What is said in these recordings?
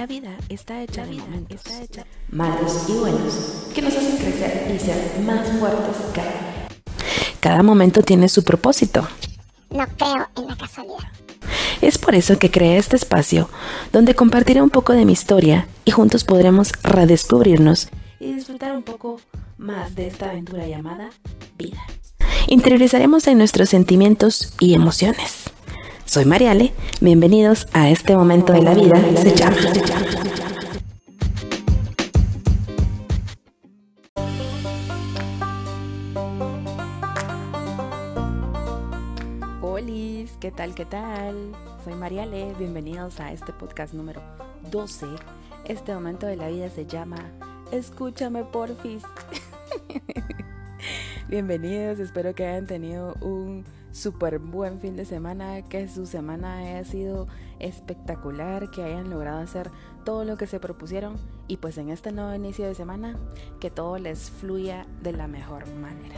La vida está hecha de momentos, malos y buenos, que nos hacen crecer y ser más fuertes cada Cada momento tiene su propósito. No creo en la casualidad. Es por eso que creé este espacio, donde compartiré un poco de mi historia y juntos podremos redescubrirnos y disfrutar un poco más de esta aventura llamada vida. Interiorizaremos en nuestros sentimientos y emociones. Soy Mariale, bienvenidos a este momento de la vida, se llama. Hola, ¿qué tal? ¿Qué tal? Soy Mariale, bienvenidos a este podcast número 12. Este momento de la vida se llama Escúchame porfis. Bienvenidos, espero que hayan tenido un súper buen fin de semana, que su semana haya sido espectacular, que hayan logrado hacer todo lo que se propusieron y pues en este nuevo inicio de semana que todo les fluya de la mejor manera.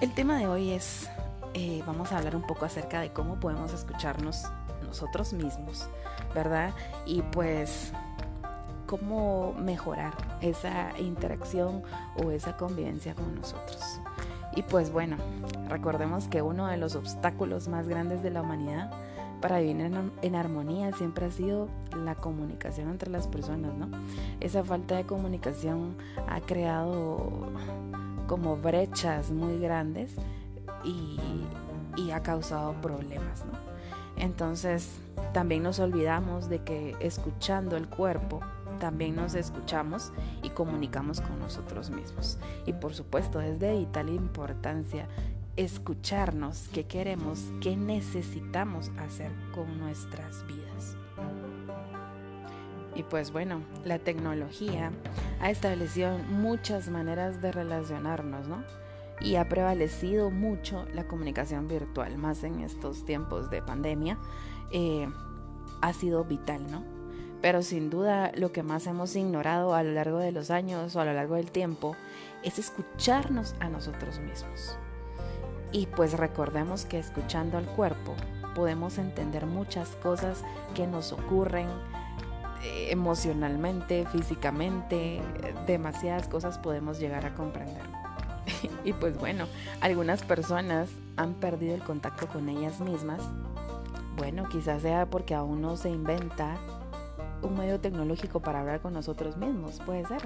El tema de hoy es, eh, vamos a hablar un poco acerca de cómo podemos escucharnos nosotros mismos, ¿verdad? Y pues cómo mejorar esa interacción o esa convivencia con nosotros. Y pues bueno, recordemos que uno de los obstáculos más grandes de la humanidad para vivir en, armonía siempre ha sido la comunicación entre las personas, ¿no? Esa falta de comunicación ha creado como brechas muy grandes y, y ha causado problemas, ¿no? Entonces, también nos olvidamos de que escuchando el cuerpo también nos escuchamos y comunicamos con nosotros mismos. Y por supuesto es de vital importancia escucharnos qué queremos, qué necesitamos hacer con nuestras vidas. Y pues bueno, la tecnología ha establecido muchas maneras de relacionarnos, ¿no? Y ha prevalecido mucho la comunicación virtual, más en estos tiempos de pandemia. Eh, ha sido vital, ¿no? Pero sin duda lo que más hemos ignorado a lo largo de los años o a lo largo del tiempo es escucharnos a nosotros mismos. Y pues recordemos que escuchando al cuerpo podemos entender muchas cosas que nos ocurren eh, emocionalmente, físicamente, demasiadas cosas podemos llegar a comprender. y pues bueno, algunas personas han perdido el contacto con ellas mismas. Bueno, quizás sea porque aún no se inventa un medio tecnológico para hablar con nosotros mismos, puede ser.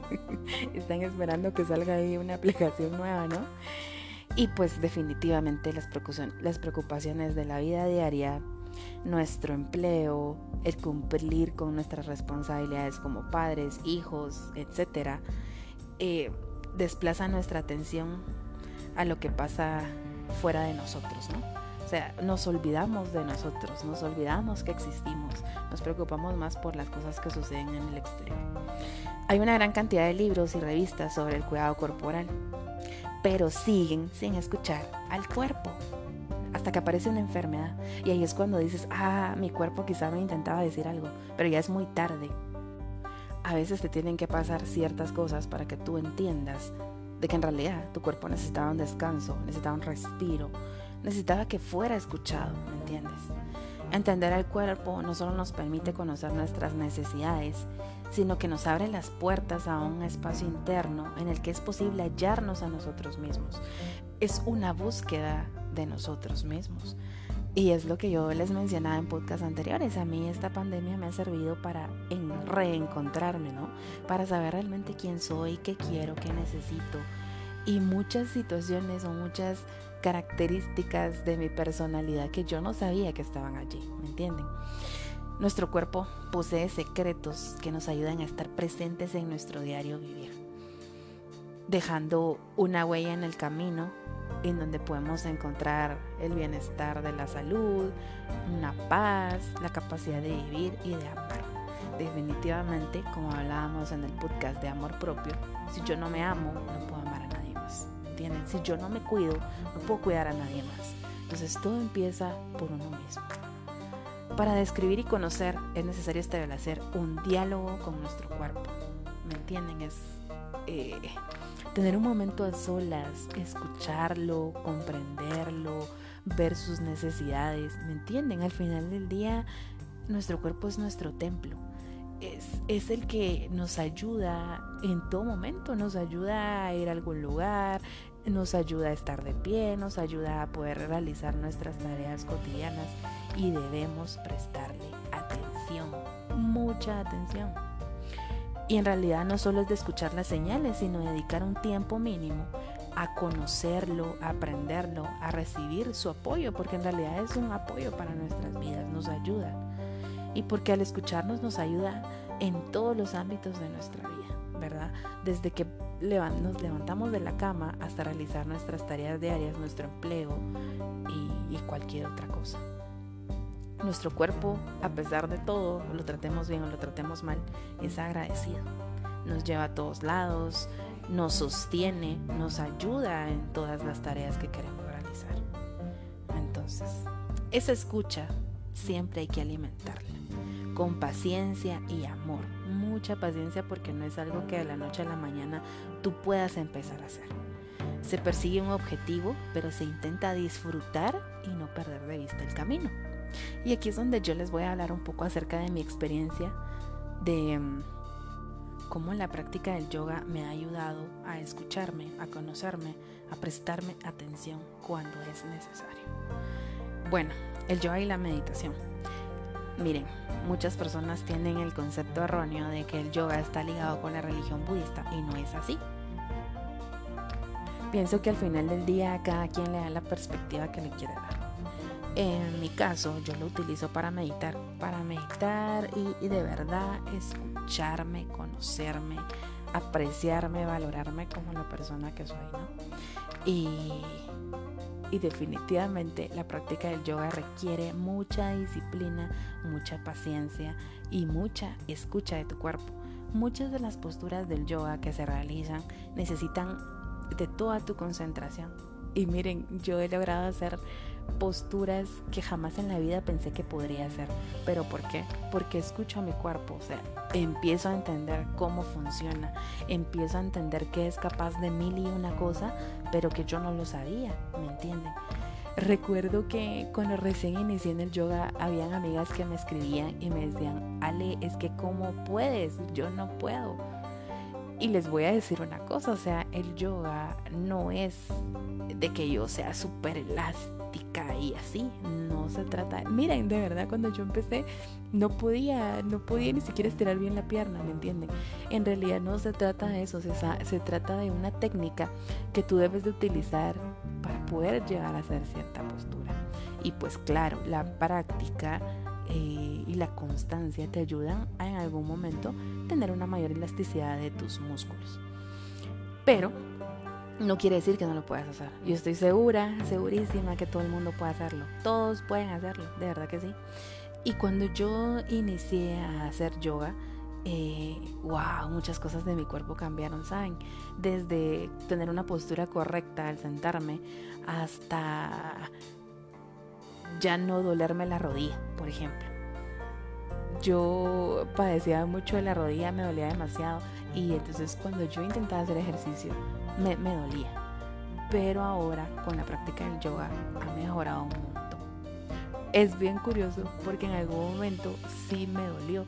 Están esperando que salga ahí una aplicación nueva, ¿no? Y pues definitivamente las preocupaciones de la vida diaria, nuestro empleo, el cumplir con nuestras responsabilidades como padres, hijos, etcétera, eh, desplazan nuestra atención a lo que pasa fuera de nosotros, ¿no? O sea, nos olvidamos de nosotros, nos olvidamos que existimos, nos preocupamos más por las cosas que suceden en el exterior. Hay una gran cantidad de libros y revistas sobre el cuidado corporal, pero siguen sin escuchar al cuerpo hasta que aparece una enfermedad. Y ahí es cuando dices, ah, mi cuerpo quizá me intentaba decir algo, pero ya es muy tarde. A veces te tienen que pasar ciertas cosas para que tú entiendas de que en realidad tu cuerpo necesitaba un descanso, necesitaba un respiro, necesitaba que fuera escuchado, ¿me entiendes? Entender al cuerpo no solo nos permite conocer nuestras necesidades, sino que nos abre las puertas a un espacio interno en el que es posible hallarnos a nosotros mismos. Es una búsqueda de nosotros mismos. Y es lo que yo les mencionaba en podcasts anteriores. A mí esta pandemia me ha servido para reencontrarme, ¿no? Para saber realmente quién soy, qué quiero, qué necesito. Y muchas situaciones o muchas características de mi personalidad que yo no sabía que estaban allí, ¿me entienden? Nuestro cuerpo posee secretos que nos ayudan a estar presentes en nuestro diario vivir, dejando una huella en el camino en donde podemos encontrar el bienestar de la salud, una paz, la capacidad de vivir y de amar. Definitivamente, como hablábamos en el podcast de amor propio, si yo no me amo, no puedo más. Si yo no me cuido, no puedo cuidar a nadie más. Entonces todo empieza por uno mismo. Para describir y conocer es necesario establecer un diálogo con nuestro cuerpo. ¿Me entienden? Es eh, tener un momento a solas, escucharlo, comprenderlo, ver sus necesidades. ¿Me entienden? Al final del día, nuestro cuerpo es nuestro templo es, el que nos ayuda en todo momento, nos ayuda a ir a algún lugar, nos ayuda a estar de pie, nos ayuda a poder realizar nuestras tareas cotidianas y debemos prestarle atención, mucha atención. Y en realidad no solo es de escuchar las señales, sino dedicar un tiempo mínimo a conocerlo, a aprenderlo, a recibir su apoyo, porque en realidad es un apoyo para nuestras vidas, nos ayuda. Y porque al escucharnos nos ayuda en todos los ámbitos de nuestra vida, ¿verdad? Desde que nos levantamos de la cama hasta realizar nuestras tareas diarias, nuestro empleo y, cualquier otra cosa. Nuestro cuerpo, a pesar de todo, lo tratemos bien o lo tratemos mal, es agradecido. Nos lleva a todos lados, nos sostiene, nos ayuda en todas las tareas que queremos realizar. Entonces, esa escucha siempre hay que alimentarla con paciencia y amor. Mucha paciencia porque no es algo que de la noche a la mañana tú puedas empezar a hacer. Se persigue un objetivo, pero se intenta disfrutar y no perder de vista el camino. Y aquí es donde yo les voy a hablar un poco acerca de mi experiencia de mm, cómo la práctica del yoga me ha ayudado a escucharme, a conocerme, a prestarme atención cuando es necesario. Bueno, el yoga y la meditación. Miren, muchas personas tienen el concepto erróneo de que el yoga está ligado con la religión budista y no es así. Pienso que al final del día cada quien le da la perspectiva que le quiere dar. En mi caso, yo lo utilizo para meditar, para meditar y, de verdad escucharme, conocerme, apreciarme, valorarme como la persona que soy, ¿no? Y, y definitivamente la práctica del yoga requiere mucha disciplina, mucha paciencia y mucha escucha de tu cuerpo. Muchas de las posturas del yoga que se realizan necesitan de toda tu concentración. Y miren, yo he logrado hacer posturas que jamás en la vida pensé que podría hacer. ¿Pero por qué? Porque escucho a mi cuerpo, o sea, empiezo a entender cómo funciona, empiezo a entender que es capaz de mil y una cosa, pero que yo no lo sabía, ¿me entienden? Recuerdo que cuando recién inicié en el yoga, habían amigas que me escribían y me decían, Ale, es que cómo puedes, yo no puedo. Y les voy a decir una cosa, o sea, el yoga no es de que yo sea súper elástica y así, no se trata. Miren, de verdad, cuando yo empecé no podía, no podía ni siquiera estirar bien la pierna, ¿me entienden? En realidad no se trata de eso, se, se trata de una técnica que tú debes de utilizar para poder llegar a hacer cierta postura. Y pues claro, la práctica eh, y la constancia te ayudan a en algún momento tener una mayor elasticidad de tus músculos. Pero no quiere decir que no lo puedas hacer. Yo estoy segura, segurísima que todo el mundo puede hacerlo. Todos pueden hacerlo, de verdad que sí. Y cuando yo inicié a hacer yoga, eh, wow, muchas cosas de mi cuerpo cambiaron, ¿saben? Desde tener una postura correcta al sentarme hasta ya no dolerme la rodilla, por ejemplo. Yo padecía mucho de la rodilla, me dolía demasiado y entonces cuando yo intentaba hacer ejercicio me, dolía. Pero ahora con la práctica del yoga ha mejorado un montón. Es bien curioso porque en algún momento sí me dolió,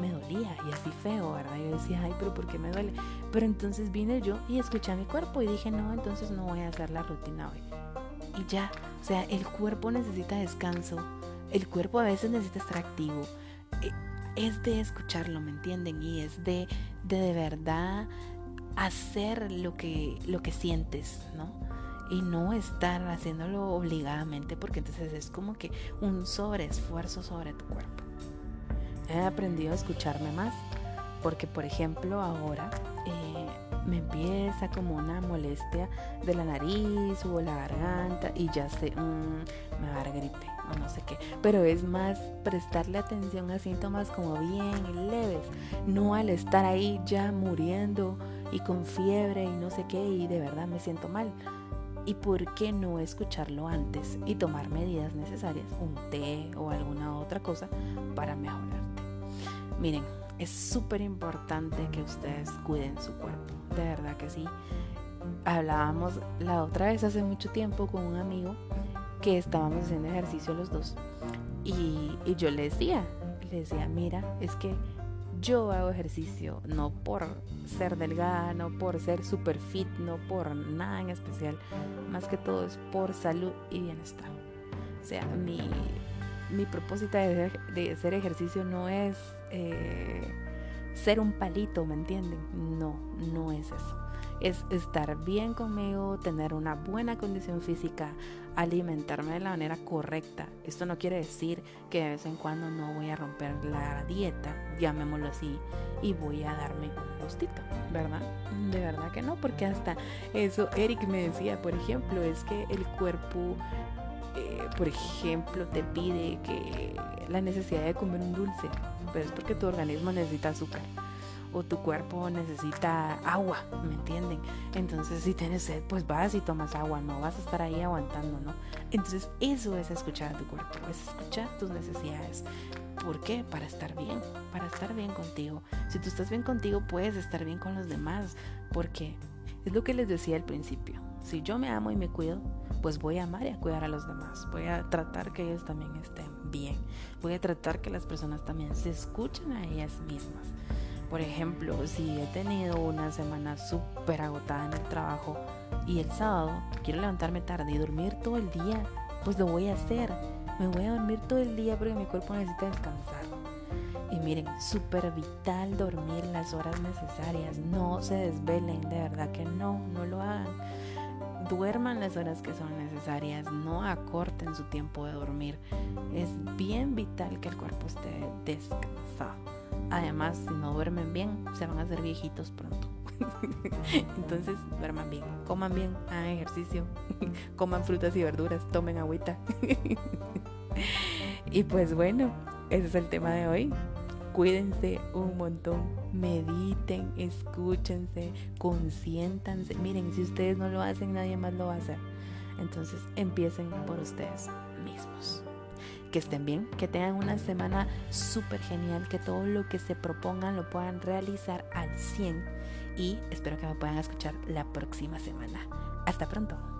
me dolía y así feo, ¿verdad? Yo decía, ay, pero ¿por qué me duele? Pero entonces vine yo y escuché a mi cuerpo y dije, no, entonces no voy a hacer la rutina hoy. Y ya, o sea, el cuerpo necesita descanso, el cuerpo a veces necesita estar activo. Eh, es de escucharlo, ¿me entienden? Y es de de, de verdad hacer lo que, lo que sientes, ¿no? Y no estar haciéndolo obligadamente, porque entonces es como que un sobreesfuerzo sobre tu cuerpo. He aprendido a escucharme más, porque por ejemplo ahora eh, me empieza como una molestia de la nariz o la garganta y ya sé, mm, me va a dar gripe o no sé qué. Pero es más prestarle atención a síntomas como bien leves, no al estar ahí ya muriendo y con fiebre y no sé qué y de verdad me siento mal. ¿Y por qué no escucharlo antes y tomar medidas necesarias, un té o alguna otra cosa para mejorarte? Miren, es súper importante que ustedes cuiden su cuerpo, de verdad que sí. Hablábamos la otra vez hace mucho tiempo con un amigo que estábamos haciendo ejercicio los dos y, yo le decía, le decía, mira, es que yo hago ejercicio no por ser delgada, no por ser super fit, no por nada en especial, más que todo es por salud y bienestar. O sea, mi, propósito de, hacer ejercicio no es eh, ser un palito, ¿me entienden? No, no es eso es estar bien conmigo, tener una buena condición física, alimentarme de la manera correcta. Esto no quiere decir que de vez en cuando no voy a romper la dieta, llamémoslo así, y voy a darme un gustito, ¿verdad? De verdad que no, porque hasta eso Eric me decía, por ejemplo, es que el cuerpo eh, por ejemplo, te pide que la necesidad de comer un dulce, pero es porque tu organismo necesita azúcar o tu cuerpo necesita agua, ¿me entienden? Entonces si tienes sed, pues vas y tomas agua, no vas a estar ahí aguantando, ¿no? Entonces eso es escuchar a tu cuerpo, es escuchar tus necesidades. ¿Por qué? Para estar bien, para estar bien contigo. Si tú estás bien contigo, puedes estar bien con los demás, porque es lo que les decía al principio. Si yo me amo y me cuido, pues voy a amar y a cuidar a los demás. Voy a tratar que ellos también estén bien. Voy a tratar que las personas también se escuchen a ellas mismas. Por ejemplo, si he tenido una semana súper agotada en el trabajo y el sábado quiero levantarme tarde y dormir todo el día, pues lo voy a hacer. Me voy a dormir todo el día porque mi cuerpo necesita descansar. Y miren, súper vital dormir las horas necesarias. No se desvelen, de verdad que no, no lo hagan. Duerman las horas que son necesarias, no acorten su tiempo de dormir. Es bien vital que el cuerpo esté descansado. Además, si no duermen bien, se van a hacer viejitos pronto. Entonces, duerman bien, coman bien, hagan ejercicio, coman frutas y verduras, tomen agüita. y pues bueno, ese es el tema de hoy. Cuídense un montón, mediten, escúchense, consiéntanse. Miren, si ustedes no lo hacen, nadie más lo va a hacer. Entonces, empiecen por ustedes mismos que estén bien, que tengan una semana súper genial, que todo lo que se propongan lo puedan realizar al 100 y espero que me puedan escuchar la próxima semana. Hasta pronto.